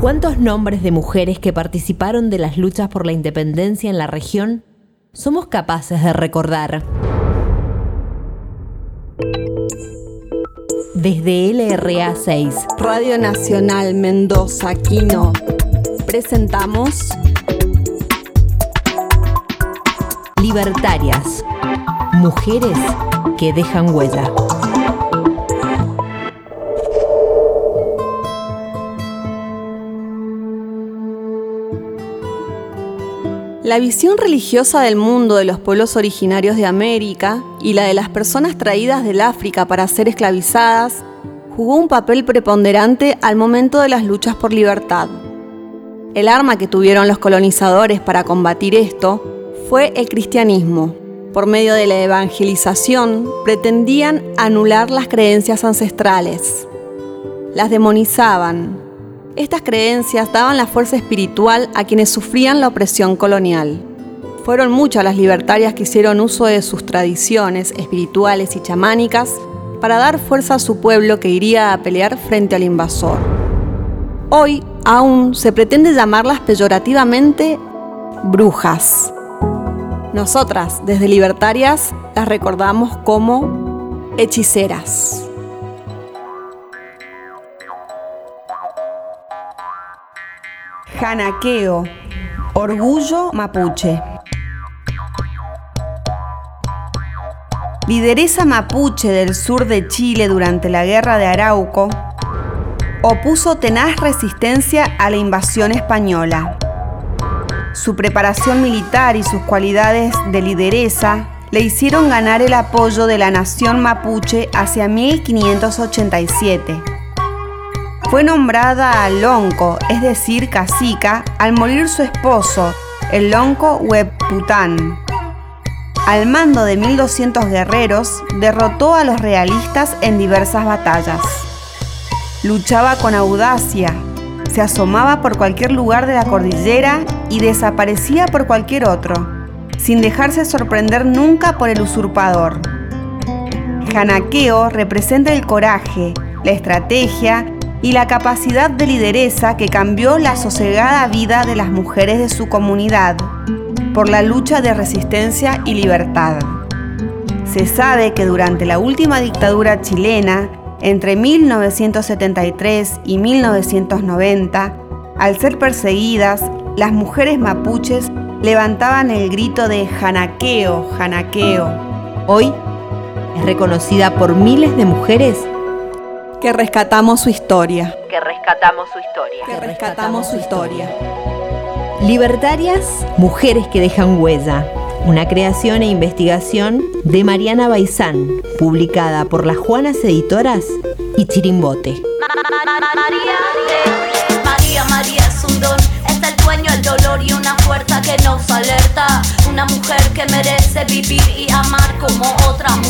¿Cuántos nombres de mujeres que participaron de las luchas por la independencia en la región somos capaces de recordar? Desde LRA 6, Radio Nacional Mendoza Quino, presentamos Libertarias, mujeres que dejan huella. La visión religiosa del mundo de los pueblos originarios de América y la de las personas traídas del África para ser esclavizadas jugó un papel preponderante al momento de las luchas por libertad. El arma que tuvieron los colonizadores para combatir esto fue el cristianismo. Por medio de la evangelización pretendían anular las creencias ancestrales. Las demonizaban, estas creencias daban la fuerza espiritual a quienes sufrían la opresión colonial. Fueron muchas las libertarias que hicieron uso de sus tradiciones espirituales y chamánicas para dar fuerza a su pueblo que iría a pelear frente al invasor. Hoy aún se pretende llamarlas peyorativamente brujas. Nosotras, desde Libertarias, las recordamos como hechiceras. Janaqueo, orgullo mapuche. Lideresa mapuche del sur de Chile durante la guerra de Arauco, opuso tenaz resistencia a la invasión española. Su preparación militar y sus cualidades de lideresa le hicieron ganar el apoyo de la nación mapuche hacia 1587 fue nombrada Lonco, es decir, cacica, al morir su esposo, el Lonco Huepután. Al mando de 1200 guerreros, derrotó a los realistas en diversas batallas. Luchaba con audacia, se asomaba por cualquier lugar de la cordillera y desaparecía por cualquier otro, sin dejarse sorprender nunca por el usurpador. Janaqueo representa el coraje, la estrategia y la capacidad de lideresa que cambió la sosegada vida de las mujeres de su comunidad por la lucha de resistencia y libertad. Se sabe que durante la última dictadura chilena, entre 1973 y 1990, al ser perseguidas, las mujeres mapuches levantaban el grito de janaqueo, janaqueo. Hoy es reconocida por miles de mujeres que rescatamos su historia. Que rescatamos su historia. Que rescatamos su historia. Libertarias, mujeres que dejan huella. Una creación e investigación de Mariana Baizán, publicada por las Juanas Editoras y Chirimbote. María, María es un don, es el dueño el dolor y una fuerza que nos alerta. Una mujer que merece vivir y amar como otra mujer del.